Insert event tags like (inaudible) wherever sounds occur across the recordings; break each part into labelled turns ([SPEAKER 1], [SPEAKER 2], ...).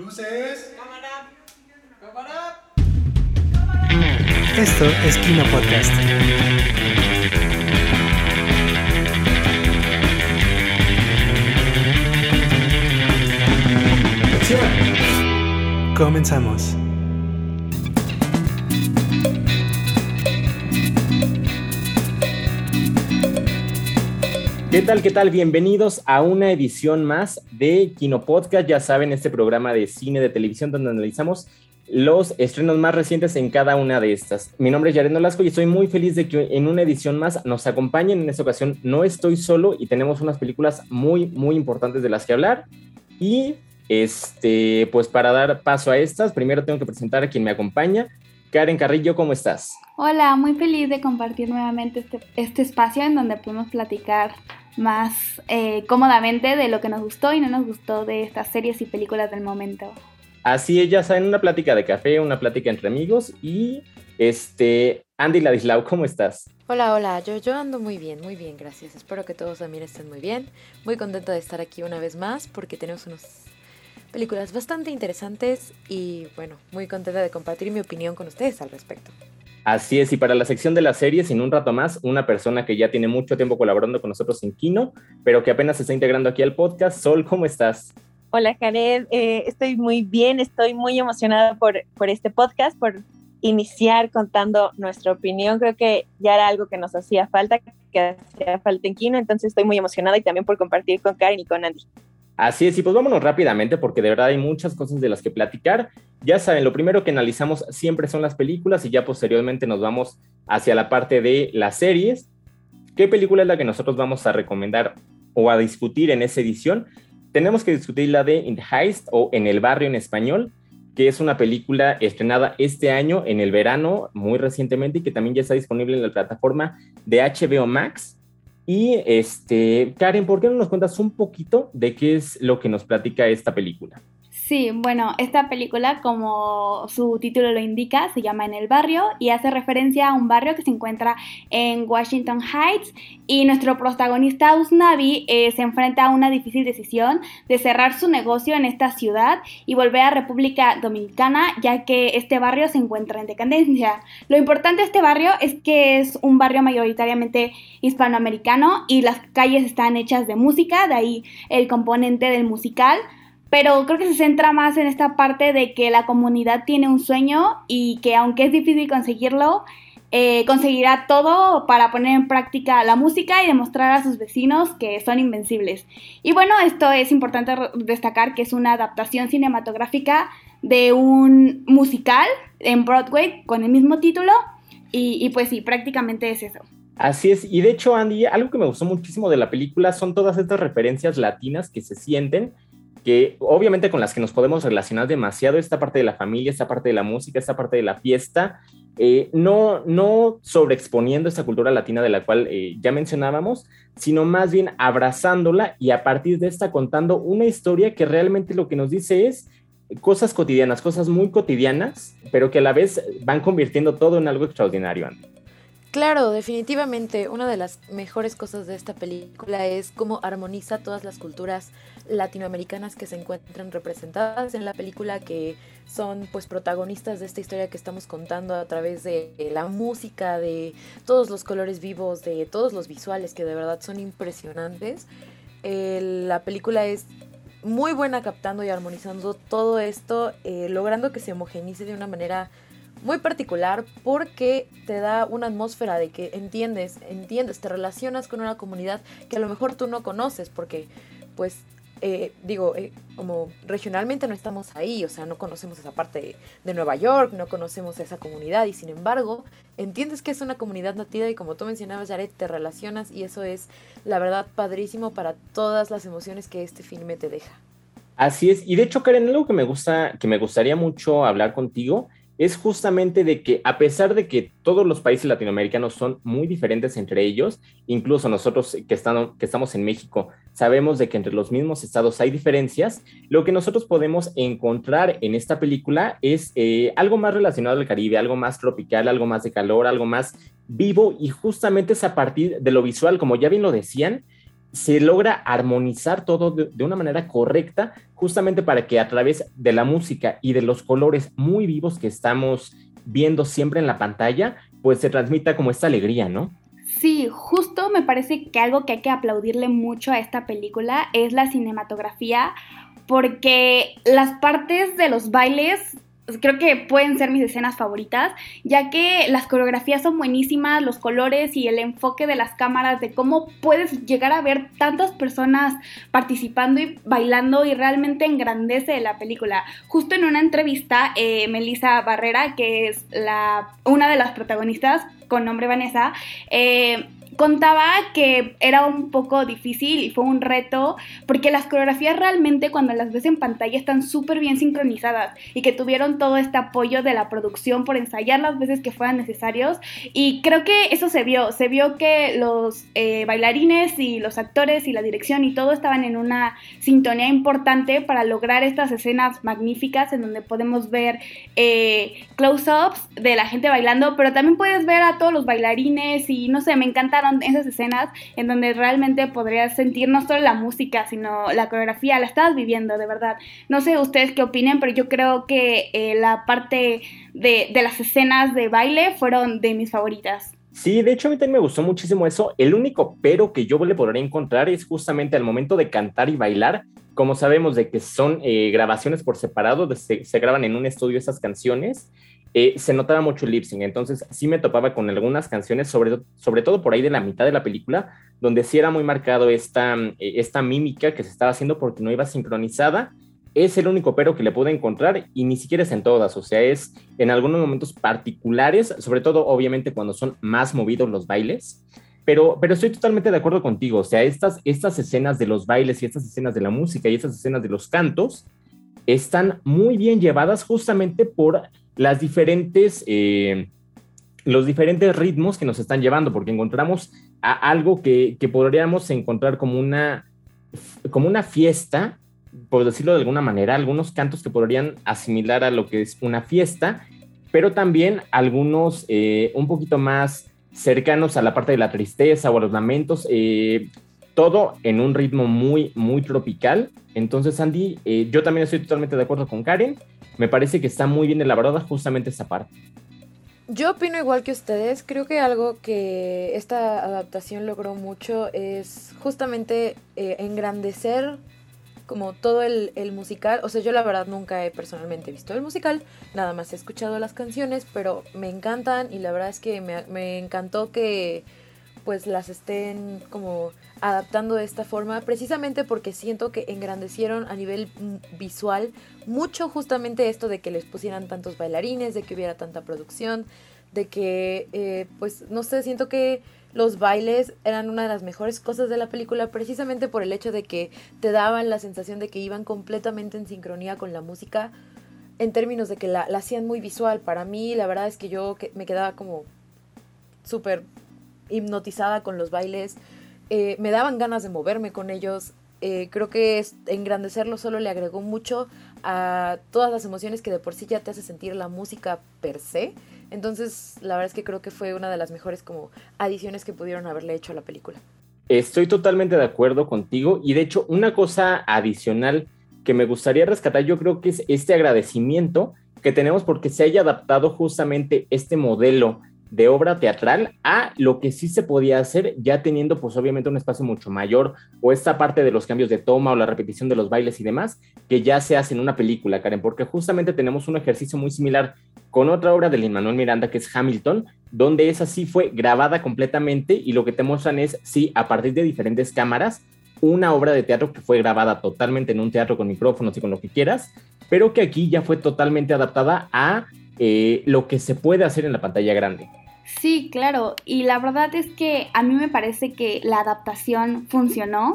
[SPEAKER 1] Luces. Cámara.
[SPEAKER 2] Cámara. Esto es Kino Podcast. Comenzamos.
[SPEAKER 3] ¿Qué tal? ¿Qué tal? Bienvenidos a una edición más de Kino Podcast. Ya saben, este programa de cine de televisión donde analizamos los estrenos más recientes en cada una de estas. Mi nombre es Yared Nolasco y estoy muy feliz de que en una edición más nos acompañen. En esta ocasión no estoy solo y tenemos unas películas muy, muy importantes de las que hablar. Y este, pues para dar paso a estas, primero tengo que presentar a quien me acompaña. Karen Carrillo, ¿cómo estás?
[SPEAKER 4] Hola, muy feliz de compartir nuevamente este, este espacio en donde podemos platicar más eh, cómodamente de lo que nos gustó y no nos gustó de estas series y películas del momento.
[SPEAKER 3] Así es, ya saben, una plática de café, una plática entre amigos y este, Andy Ladislau, ¿cómo estás?
[SPEAKER 5] Hola, hola, yo, yo ando muy bien, muy bien, gracias. Espero que todos también estén muy bien. Muy contenta de estar aquí una vez más porque tenemos unas películas bastante interesantes y bueno, muy contenta de compartir mi opinión con ustedes al respecto.
[SPEAKER 3] Así es, y para la sección de las series, en un rato más, una persona que ya tiene mucho tiempo colaborando con nosotros en Kino, pero que apenas se está integrando aquí al podcast. Sol, ¿cómo estás?
[SPEAKER 6] Hola, Jared. Eh, estoy muy bien, estoy muy emocionada por, por este podcast, por iniciar contando nuestra opinión. Creo que ya era algo que nos hacía falta, que hacía falta en Kino, entonces estoy muy emocionada y también por compartir con Karen y con Andy.
[SPEAKER 3] Así es, y pues vámonos rápidamente porque de verdad hay muchas cosas de las que platicar. Ya saben, lo primero que analizamos siempre son las películas y ya posteriormente nos vamos hacia la parte de las series. ¿Qué película es la que nosotros vamos a recomendar o a discutir en esa edición? Tenemos que discutir la de In the Heist o En el Barrio en español, que es una película estrenada este año en el verano, muy recientemente, y que también ya está disponible en la plataforma de HBO Max. Y este, Karen, ¿por qué no nos cuentas un poquito de qué es lo que nos platica esta película?
[SPEAKER 4] Sí, bueno, esta película, como su título lo indica, se llama En el barrio y hace referencia a un barrio que se encuentra en Washington Heights y nuestro protagonista Usnavi eh, se enfrenta a una difícil decisión de cerrar su negocio en esta ciudad y volver a República Dominicana ya que este barrio se encuentra en decadencia. Lo importante de este barrio es que es un barrio mayoritariamente hispanoamericano y las calles están hechas de música, de ahí el componente del musical pero creo que se centra más en esta parte de que la comunidad tiene un sueño y que aunque es difícil conseguirlo, eh, conseguirá todo para poner en práctica la música y demostrar a sus vecinos que son invencibles. Y bueno, esto es importante destacar que es una adaptación cinematográfica de un musical en Broadway con el mismo título y, y pues sí, prácticamente es eso.
[SPEAKER 3] Así es, y de hecho Andy, algo que me gustó muchísimo de la película son todas estas referencias latinas que se sienten que obviamente con las que nos podemos relacionar demasiado, esta parte de la familia, esta parte de la música, esta parte de la fiesta, eh, no, no sobreexponiendo esta cultura latina de la cual eh, ya mencionábamos, sino más bien abrazándola y a partir de esta contando una historia que realmente lo que nos dice es cosas cotidianas, cosas muy cotidianas, pero que a la vez van convirtiendo todo en algo extraordinario.
[SPEAKER 5] Claro, definitivamente una de las mejores cosas de esta película es cómo armoniza todas las culturas latinoamericanas que se encuentran representadas en la película, que son pues protagonistas de esta historia que estamos contando a través de la música, de todos los colores vivos, de todos los visuales que de verdad son impresionantes. la película es muy buena captando y armonizando todo esto, eh, logrando que se homogenice de una manera muy particular porque te da una atmósfera de que entiendes, entiendes, te relacionas con una comunidad que a lo mejor tú no conoces porque pues eh, digo, eh, como regionalmente no estamos ahí, o sea, no conocemos esa parte de, Nueva York, no conocemos esa comunidad y sin embargo entiendes que es una comunidad nativa y como tú mencionabas, Jared, te relacionas y eso es la verdad padrísimo para todas las emociones que este filme te deja.
[SPEAKER 3] Así es, y de hecho, Karen, algo que me gusta, que me gustaría mucho hablar contigo es justamente de que a pesar de que todos los países latinoamericanos son muy diferentes entre ellos, incluso nosotros que, que estamos en México sabemos de que entre los mismos estados hay diferencias, lo que nosotros podemos encontrar en esta película es eh, algo más relacionado al Caribe, algo más tropical, algo más de calor, algo más vivo y justamente es a partir de lo visual, como ya bien lo decían, se logra armonizar todo de, de, una manera correcta, justamente para que a través de la música y de los colores muy vivos que estamos viendo siempre en la pantalla, pues se transmita como esta alegría, ¿no?
[SPEAKER 4] Sí, justo me parece que algo que hay que aplaudirle mucho a esta película es la cinematografía, porque las partes de los bailes creo que pueden ser mis escenas favoritas, ya que las coreografías son buenísimas, los colores y el enfoque de las cámaras, de cómo puedes llegar a ver tantas personas participando y bailando y realmente engrandece la película. Justo en una entrevista, eh, Melissa Barrera, que es la, una de las protagonistas con nombre Vanessa, eh, contaba que era un poco difícil y fue un reto porque las coreografías realmente cuando las ves en pantalla están súper bien sincronizadas y que tuvieron todo este apoyo de la producción por ensayar las veces que fueran necesarios. Y creo que eso se vio, se vio que los eh, bailarines y los actores y la dirección y todo estaban en una sintonía importante para lograr estas escenas magníficas en donde podemos ver eh, close-ups de la gente bailando, pero también puedes ver a todos los bailarines y no sé, me encantaron esas escenas en donde realmente podrías sentir no solo la música, sino la coreografía, la estabas viviendo, de verdad. No sé ustedes qué opinen, pero yo creo que eh, la parte de, de las escenas de baile fueron de mis favoritas.
[SPEAKER 3] Sí, de hecho a mí también me gustó muchísimo eso. El único pero que yo le podría encontrar es justamente al momento de cantar y bailar. Como sabemos de que son eh, grabaciones por separado, se, se, graban en un estudio esas canciones, eh, se notaba mucho el lip sync. Entonces sí me topaba con algunas canciones, sobre, sobre todo por ahí de la mitad de la película, donde sí era muy marcado esta, eh, esta mímica que se estaba haciendo porque no iba sincronizada. Es el único pero que le pude encontrar y ni siquiera es en todas, o sea, es en algunos momentos particulares, sobre todo obviamente cuando son más movidos los bailes. Pero, pero estoy totalmente de acuerdo contigo, o sea, estas, estas escenas de los bailes y estas escenas de la música y estas escenas de los cantos están muy bien llevadas justamente por las diferentes, eh, los diferentes ritmos que nos están llevando, porque encontramos algo que, que, podríamos encontrar como una, como una fiesta, por decirlo de alguna manera, algunos cantos que podrían asimilar a lo que es una fiesta, pero también algunos eh, un poquito más cercanos a la parte de la tristeza o a los lamentos, eh, todo en un ritmo muy, muy tropical. Entonces, Andy, yo también estoy totalmente de acuerdo con Karen me parece que está muy bien elaborada justamente esa parte.
[SPEAKER 5] Yo opino igual que ustedes, creo que algo que esta adaptación logró mucho es justamente eh, engrandecer como todo el, musical. O sea, yo la verdad nunca he personalmente visto el musical, nada más he escuchado las canciones, pero me encantan y la verdad es que me, me encantó que pues las estén como adaptando de esta forma, precisamente porque siento que engrandecieron a nivel visual mucho justamente esto de que les pusieran tantos bailarines, de que hubiera tanta producción, de que, eh, pues, no sé, siento que los bailes eran una de las mejores cosas de la película precisamente por el hecho de que te daban la sensación de que iban completamente en sincronía con la música en términos de que la, la hacían muy visual. Para mí, la verdad es que yo me quedaba como súper hipnotizada con los bailes, eh, me daban ganas de moverme con ellos. Eh, creo que engrandecerlo solo le agregó mucho a todas las emociones que de por sí ya te hace sentir la música per se. Entonces, la verdad es que creo que fue una de las mejores como adiciones que pudieron haberle hecho a la película.
[SPEAKER 3] Estoy totalmente de acuerdo contigo y de hecho una cosa adicional que me gustaría rescatar yo creo que es este agradecimiento que tenemos porque se haya adaptado justamente este modelo de obra teatral a lo que sí se podía hacer ya teniendo pues obviamente un espacio mucho mayor o esta parte de los cambios de toma o la repetición de los bailes y demás que ya se hace en una película, Karen, porque justamente tenemos un ejercicio muy similar con otra obra de Lin Manuel Miranda que es Hamilton, donde esa sí fue grabada completamente y lo que te muestran es sí a partir de diferentes cámaras una obra de teatro que fue grabada totalmente en un teatro con micrófonos y con lo que quieras, pero que aquí ya fue totalmente adaptada a eh, lo que se puede hacer en la pantalla grande.
[SPEAKER 4] Sí, claro, y la verdad es que a mí me parece que la adaptación funcionó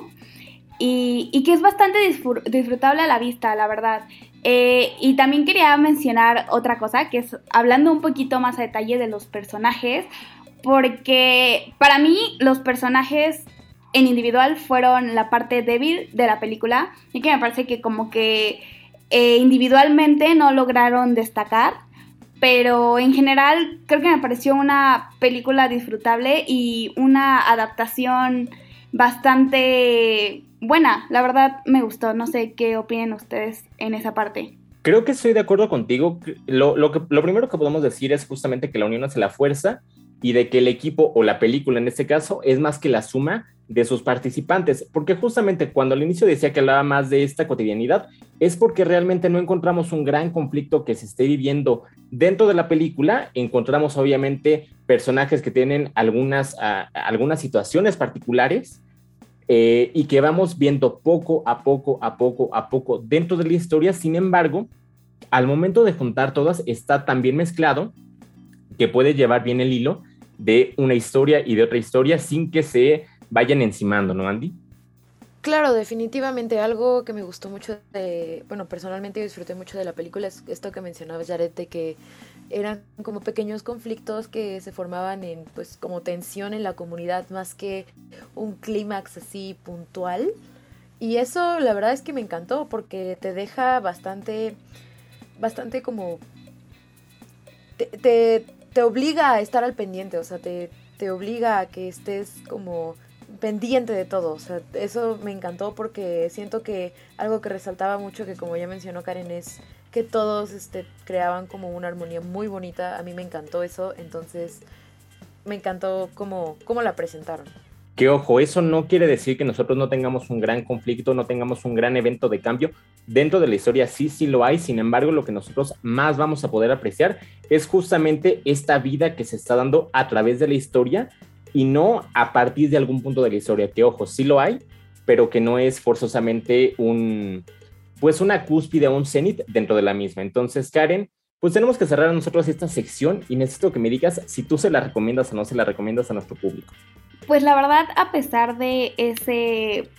[SPEAKER 4] y, que es bastante disfrutable a la vista, la verdad. Eh, y también quería mencionar otra cosa, que es hablando un poquito más a detalle de los personajes, porque para mí los personajes en individual fueron la parte débil de la película y que me parece que como que eh, individualmente no lograron destacar pero en general creo que me pareció una película disfrutable y una adaptación bastante buena. La verdad me gustó. No sé qué opinan ustedes en esa parte.
[SPEAKER 3] Creo que estoy de acuerdo contigo. Lo, lo, lo primero que podemos decir es justamente que la unión hace la fuerza y de que el equipo o la película en este caso es más que la suma de sus participantes, porque justamente cuando al inicio decía que hablaba más de esta cotidianidad, es porque realmente no encontramos un gran conflicto que se esté viviendo dentro de la película, encontramos obviamente personajes que tienen algunas, algunas situaciones particulares eh, y que vamos viendo poco a poco, a poco, a poco dentro de la historia, sin embargo, al momento de juntar todas está tan bien mezclado que puede llevar bien el hilo de una historia y de otra historia sin que se vayan encimando, ¿no, Andy?
[SPEAKER 5] Claro, definitivamente algo que me gustó mucho bueno, personalmente disfruté mucho de la película es esto que mencionabas, Jared, de que eran como pequeños conflictos que se formaban en, pues, como tensión en la comunidad más que un clímax así puntual. Y eso la verdad es que me encantó porque te deja bastante, bastante como, te obliga a estar al pendiente, o sea, te, te obliga a que estés como pendiente de todo. O sea, eso me encantó porque siento que algo que resaltaba mucho, que como ya mencionó Karen, es que todos este, creaban como una armonía muy bonita. A mí me encantó eso, entonces me encantó cómo, cómo la presentaron.
[SPEAKER 3] Que ojo, eso no quiere decir que nosotros no tengamos un gran conflicto, no tengamos un gran evento de cambio. Dentro de la historia sí, sí lo hay, sin embargo, lo que nosotros más vamos a poder apreciar es justamente esta vida que se está dando a través de la historia y no a partir de algún punto de la historia, que ojo, sí lo hay, pero que no es forzosamente un, pues una cúspide o un cenit dentro de la misma. Entonces, Karen, pues tenemos que cerrar nosotros esta sección y necesito que me digas si tú se la recomiendas o no se la recomiendas a nuestro público.
[SPEAKER 4] Pues la verdad, a pesar de ese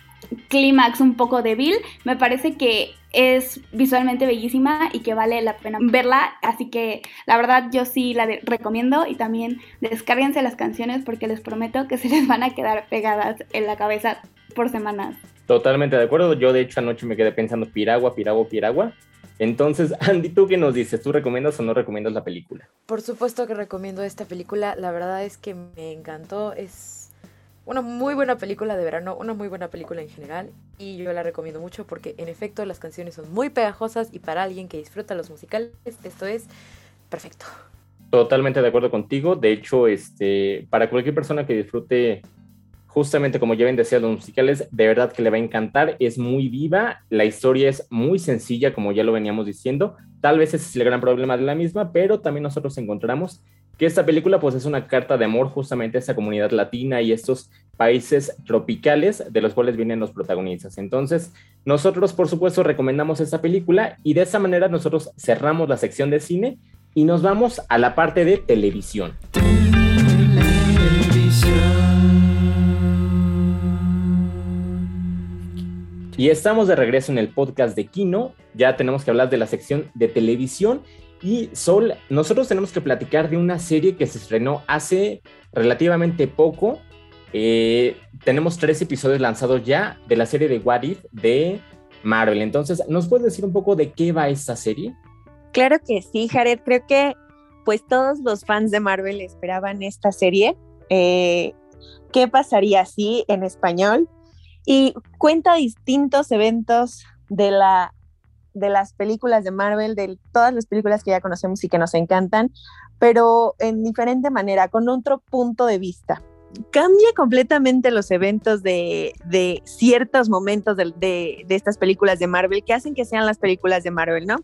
[SPEAKER 4] clímax un poco débil, me parece que es visualmente bellísima y que vale la pena verla, así que la verdad yo sí la recomiendo y también descárguense las canciones porque les prometo que (laughs) se les van a quedar pegadas en la cabeza por semanas.
[SPEAKER 3] Totalmente de acuerdo, yo de hecho anoche me quedé pensando piragua, piragua, piragua. Entonces, (laughs) Andy, ¿tú qué nos dices? ¿Tú recomiendas o no recomiendas la película?
[SPEAKER 5] Por supuesto que recomiendo esta película, la verdad es que me encantó, es una muy buena película de verano, una muy buena película en general y yo la recomiendo mucho porque en efecto las canciones son muy pegajosas y para alguien que disfruta los musicales esto es perfecto.
[SPEAKER 3] Totalmente de acuerdo contigo, de hecho este para cualquier persona que disfrute justamente como ya ven decía los musicales, de verdad que le va a encantar, es muy viva, la historia es muy sencilla como ya lo veníamos diciendo, tal vez ese es el gran problema de la misma, pero también nosotros encontramos que esta película pues es una carta de amor justamente a esa comunidad latina y estos países tropicales de los cuales vienen los protagonistas. Entonces, nosotros por supuesto recomendamos esta película y de esa manera nosotros cerramos la sección de cine y nos vamos a la parte de televisión. Y estamos de regreso en el podcast de Kino. Ya tenemos que hablar de la sección de televisión y Sol, nosotros tenemos que platicar de una serie que se estrenó hace relativamente poco. Eh, tenemos tres episodios lanzados ya de la serie de What If de Marvel. Entonces, ¿nos puedes decir un poco de qué va esta serie?
[SPEAKER 6] Claro que sí, Jared. Creo que pues todos los fans de Marvel esperaban esta serie. Eh, ¿Qué pasaría si en español? Y cuenta distintos eventos de la de las películas de Marvel, de todas las películas que ya conocemos y que nos encantan, pero en diferente manera, con otro punto de vista. Cambia completamente los eventos de, de ciertos momentos de, de, estas películas de Marvel que hacen que sean las películas de Marvel, ¿no?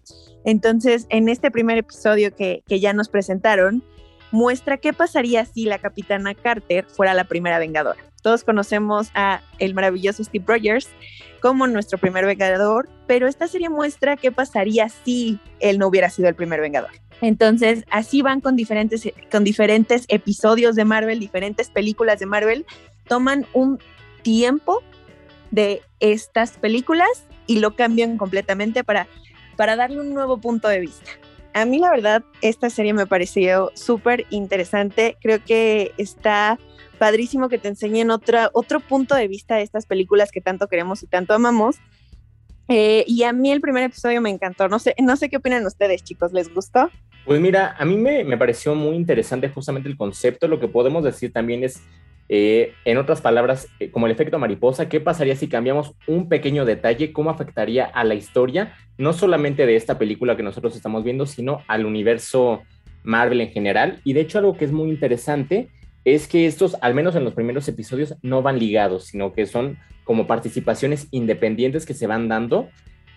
[SPEAKER 6] Entonces, en este primer episodio que, que ya nos presentaron, muestra qué pasaría si la capitana Carter fuera la primera vengadora. Todos conocemos a el maravilloso Steve Rogers como nuestro primer vengador, pero esta serie muestra qué pasaría si él no hubiera sido el primer vengador. Entonces, así van con diferentes, con diferentes episodios de Marvel, diferentes películas de Marvel, toman un tiempo de estas películas y lo cambian completamente para, para darle un nuevo punto de vista. A mí la verdad, esta serie me pareció súper interesante. Creo que está padrísimo que te enseñen otra, otro punto de vista de estas películas que tanto queremos y tanto amamos. Eh, y a mí el primer episodio me encantó. No sé, no sé qué opinan ustedes, chicos. ¿Les gustó?
[SPEAKER 3] Pues mira, a mí me, me pareció muy interesante justamente el concepto. Lo que podemos decir también es Eh, en otras palabras, eh, como el efecto mariposa, ¿qué pasaría si cambiamos un pequeño detalle? ¿Cómo afectaría a la historia? No solamente de esta película que nosotros estamos viendo, sino al universo Marvel en general. Y de hecho algo que es muy interesante es que estos, al menos en los primeros episodios, no van ligados, sino que son como participaciones independientes que se van dando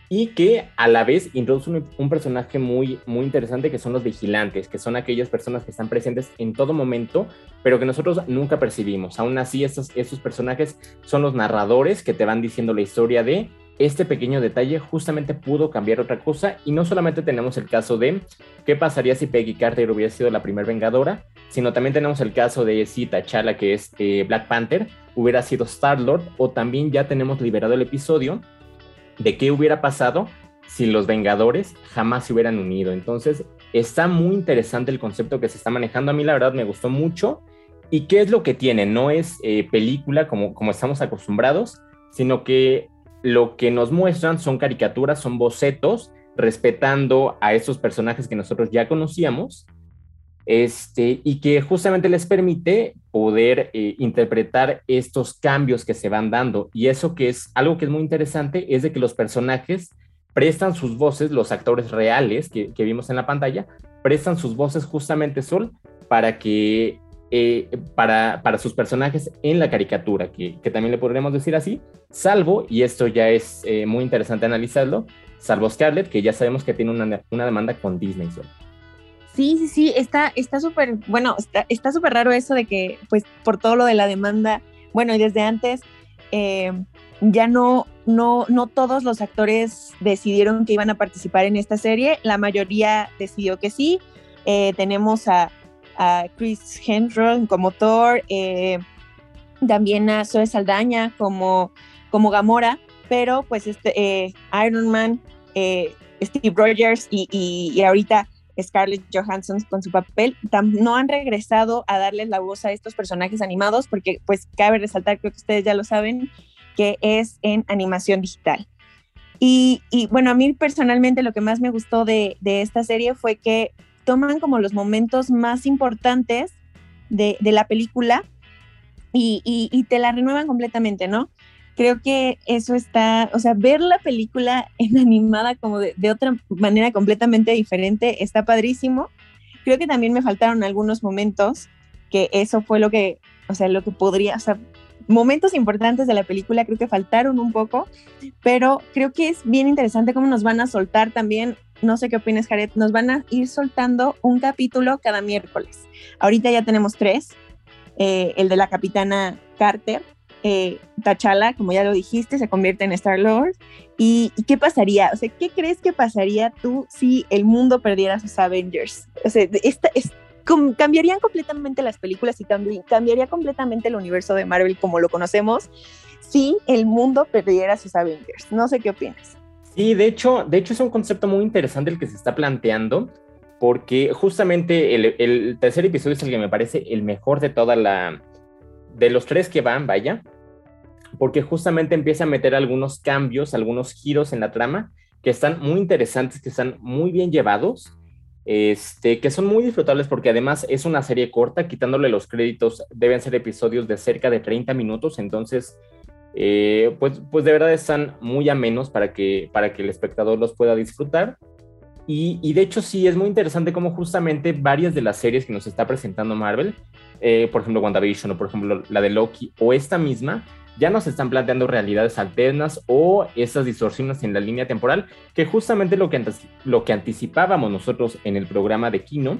[SPEAKER 3] y que a la vez introducen un, personaje muy, muy interesante que son los vigilantes, que son aquellas personas que están presentes en todo momento, pero que nosotros nunca percibimos. Aún así, estos, estos personajes son los narradores que te van diciendo la historia de este pequeño detalle justamente pudo cambiar otra cosa y no solamente tenemos el caso de qué pasaría si Peggy Carter hubiera sido la primera vengadora, sino también tenemos el caso de si T'Challa, que es eh, Black Panther, hubiera sido Star-Lord o también ya tenemos liberado el episodio de qué hubiera pasado si los Vengadores jamás se hubieran unido. Entonces, está muy interesante el concepto que se está manejando. A mí la verdad me gustó mucho. ¿Y qué es lo que tiene? No es eh, película como, como estamos acostumbrados, sino que lo que nos muestran son caricaturas, son bocetos, respetando a esos personajes que nosotros ya conocíamos, este, y que justamente les permite poder eh, interpretar estos cambios que se van dando. Y eso que es algo que es muy interesante es de que los personajes prestan sus voces, los actores reales que, vimos en la pantalla, prestan sus voces justamente Sol para que eh, para, para, sus personajes en la caricatura, que, que, también le podríamos decir así, salvo, y esto ya es eh, muy interesante analizarlo, salvo Scarlett, que ya sabemos que tiene una, una demanda con Disney. Sol.
[SPEAKER 6] Sí, sí, sí, está súper, bueno, está súper raro eso de que, pues, por todo lo de la demanda, bueno, y desde antes, eh, ya no, no, no todos los actores decidieron que iban a participar en esta serie, la mayoría decidió que sí. tenemos a Chris Hemsworth como Thor, eh, también a Zoe Saldaña como, como Gamora, pero pues este, eh, Iron Man, eh, Steve Rogers y, y, ahorita Scarlett Johansson con su papel, no han regresado a darles la voz a estos personajes animados porque pues cabe resaltar, creo que ustedes ya lo saben, que es en animación digital. Y, bueno, a mí personalmente lo que más me gustó de esta serie fue que toman como los momentos más importantes de, la película y, te la renuevan completamente, ¿no? Creo que eso está, o sea, ver la película (laughs) en animada como de, otra manera completamente diferente está padrísimo. Creo que también me faltaron algunos momentos que eso fue lo que, o sea, lo que podría, o sea, momentos importantes de la película creo que faltaron un poco, pero creo que es bien interesante cómo nos van a soltar también no sé qué opinas, Jared, nos van a ir soltando un capítulo cada miércoles. Ahorita ya tenemos tres, eh, el de la capitana Carter, eh, T'Challa, como ya lo dijiste, se convierte en Star-Lord. ¿Y, qué pasaría? O sea, ¿qué crees que pasaría tú si el mundo perdiera sus Avengers? O sea, cambiarían completamente las películas y cambiaría completamente el universo de Marvel como lo conocemos si el mundo perdiera sus Avengers. No sé qué opinas.
[SPEAKER 3] Sí, de hecho, de hecho es un concepto muy interesante el que se está planteando, porque justamente el, tercer episodio es el que me parece el mejor de toda la, de los tres que van, vaya, porque justamente empieza a meter algunos cambios, algunos giros en la trama que están muy interesantes, que están muy bien llevados, este, que son muy disfrutables porque además es una serie corta, quitándole los créditos, deben ser episodios de cerca de 30 minutos, entonces eh, pues, pues de verdad están muy amenos para que, para que el espectador los pueda disfrutar. Y, de hecho sí, es muy interesante cómo justamente varias de las series que nos está presentando Marvel, eh, por ejemplo WandaVision o por ejemplo la de Loki o esta misma, ya nos están planteando realidades alternas o esas distorsiones en la línea temporal, que justamente lo que, lo que anticipábamos nosotros en el programa de Kino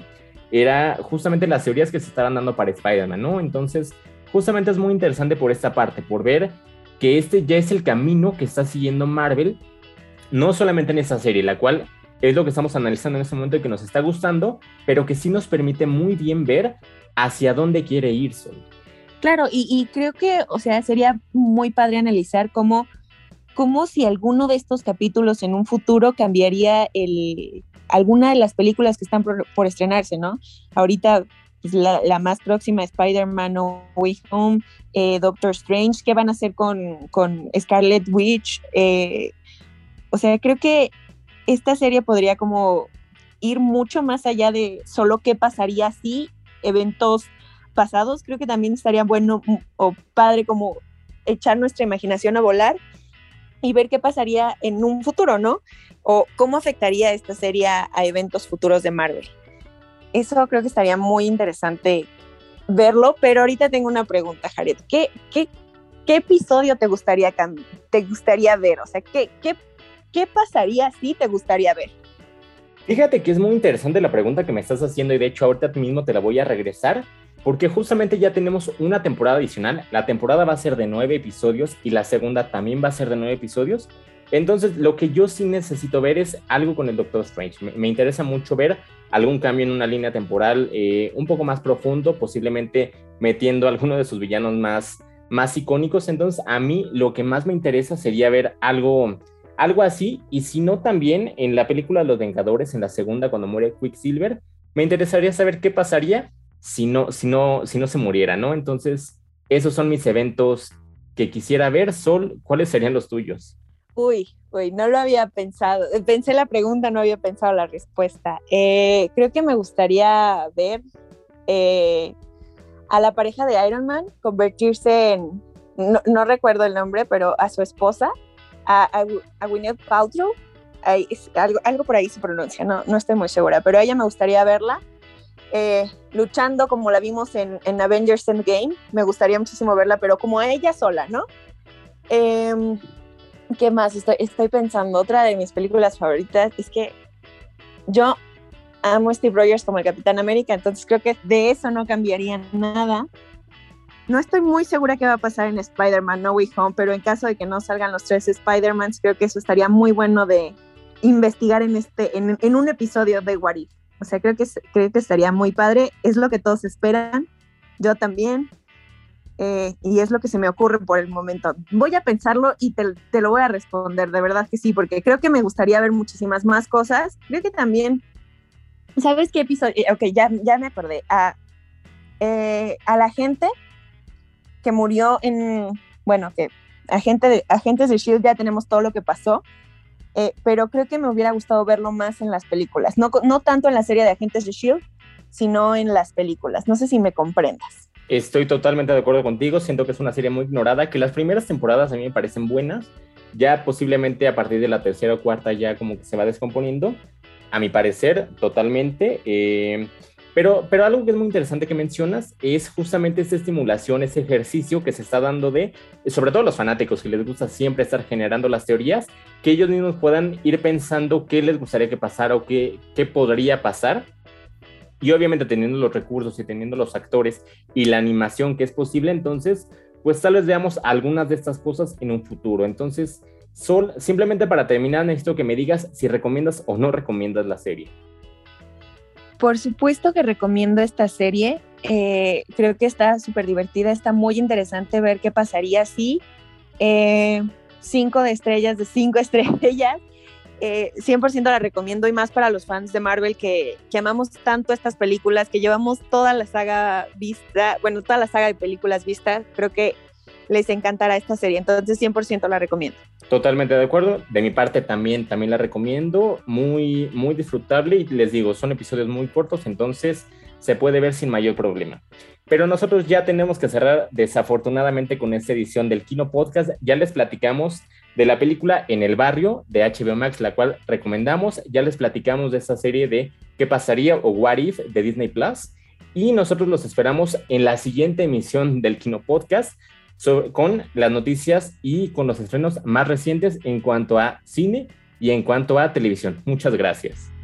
[SPEAKER 3] era justamente las teorías que se estaban dando para Spider-Man, ¿no? Entonces, justamente es muy interesante por esta parte, por ver que este ya es el camino que está siguiendo Marvel, no solamente en esta serie, la cual es lo que estamos analizando en este momento y que nos está gustando, pero que sí nos permite muy bien ver hacia dónde quiere ir
[SPEAKER 6] Claro, y, creo que, o sea, sería muy padre analizar cómo, cómo si alguno de estos capítulos en un futuro cambiaría el, alguna de las películas que están por estrenarse, ¿no? Ahorita pues, la, más próxima, Spider-Man No Way Home, eh, Doctor Strange, ¿qué van a hacer con, con Scarlet Witch? Eh, o sea, creo que esta serie podría como ir mucho más allá de solo qué pasaría si eventos pasados, creo que también estaría bueno mm, o padre como echar nuestra imaginación a volar y ver qué pasaría en un futuro, ¿no? O cómo afectaría esta serie a eventos futuros de Marvel. Eso creo que estaría muy interesante verlo, pero ahorita tengo una pregunta, Jared. ¿Qué, qué, qué episodio te gustaría, te gustaría ver? O sea, ¿qué, qué, qué pasaría si te gustaría ver?
[SPEAKER 3] Fíjate que es muy interesante la pregunta que me estás haciendo y de hecho ahorita mismo te la voy a regresar porque justamente ya tenemos una temporada adicional. La temporada va a ser de nueve episodios y la segunda también va a ser de nueve episodios. Entonces, lo que yo sí necesito ver es algo con el Doctor Strange. Me, interesa mucho ver algún cambio en una línea temporal eh, un poco más profundo, posiblemente metiendo a alguno de sus villanos más, más icónicos. Entonces, a mí lo que más me interesa sería ver algo algo así, y si no también en la película Los Vengadores, en la segunda, cuando muere Quicksilver, me interesaría saber qué pasaría si no, si no, si no se muriera, ¿no? Entonces, esos son mis eventos que quisiera ver. Sol, ¿cuáles serían los tuyos?
[SPEAKER 6] Uy, uy, no lo había pensado. Pensé la pregunta, no había pensado la respuesta. Eh, creo que me gustaría ver eh, a la pareja de Iron Man convertirse en, no, no recuerdo el nombre, pero a su esposa a, a, Gwyneth Paltrow, algo, algo por ahí se pronuncia, no, no estoy muy segura, pero a ella me gustaría verla eh, luchando como la vimos en, en, Avengers Endgame, me gustaría muchísimo verla, pero como ella sola, ¿no? Em, ¿Qué más? Estoy, estoy pensando, otra de mis películas favoritas es que yo amo a Steve Rogers como el Capitán América, entonces creo que de eso no cambiaría nada. No estoy muy segura qué va a pasar en Spider-Man No Way Home, pero en caso de que no salgan los tres Spider-Mans, creo que eso estaría muy bueno de investigar en, este, en, un episodio de What If. O sea, creo que, creo que estaría muy padre. Es lo que todos esperan. Yo también. Eh, y es lo que se me ocurre por el momento. Voy a pensarlo y te, lo voy a responder, de verdad que sí, porque creo que me gustaría ver muchísimas más cosas. Creo que también, ¿sabes qué episodio? Eh, ok, ya, ya me acordé. A, eh, a la gente que murió en, bueno, que agente de, agentes de Shield ya tenemos todo lo que pasó, eh, pero creo que me hubiera gustado verlo más en las películas, no, no tanto en la serie de agentes de Shield, sino en las películas. No sé si me comprendas.
[SPEAKER 3] Estoy totalmente de acuerdo contigo, siento que es una serie muy ignorada, que las primeras temporadas a mí me parecen buenas, ya posiblemente a partir de la tercera o cuarta ya como que se va descomponiendo, a mi parecer, totalmente. Eh, pero, pero algo que es muy interesante que mencionas es justamente esa estimulación, ese ejercicio que se está dando de, sobre todo los fanáticos que les gusta siempre estar generando las teorías, que ellos mismos puedan ir pensando qué les gustaría que pasara o qué, qué podría pasar. Y obviamente teniendo los recursos y teniendo los actores y la animación que es posible, entonces, pues tal vez veamos algunas de estas cosas en un futuro. Entonces, Sol, simplemente para terminar, necesito que me digas si recomiendas o no recomiendas la serie.
[SPEAKER 6] Por supuesto que recomiendo esta serie. Eh, creo que está súper divertida, está muy interesante ver qué pasaría si eh, cinco de estrellas de cinco (laughs) estrellas. Eh, 100% la recomiendo y más para los fans de Marvel que, que, amamos tanto estas películas, que llevamos toda la saga vista, bueno, toda la saga de películas vistas. Creo que les encantará esta serie. Entonces, 100% la recomiendo.
[SPEAKER 3] Totalmente de acuerdo. De mi parte también, también la recomiendo. Muy, muy disfrutable y les digo, son episodios muy cortos, entonces se puede ver sin mayor problema. Pero nosotros ya tenemos que cerrar desafortunadamente con esta edición del Kino Podcast. Ya les platicamos de la película En el Barrio de HBO Max, la cual recomendamos. Ya les platicamos de esta serie de ¿Qué pasaría? o What If de Disney Plus. Y nosotros los esperamos en la siguiente emisión del Kino Podcast con las noticias y con los estrenos más recientes en cuanto a cine y en cuanto a televisión. Muchas gracias.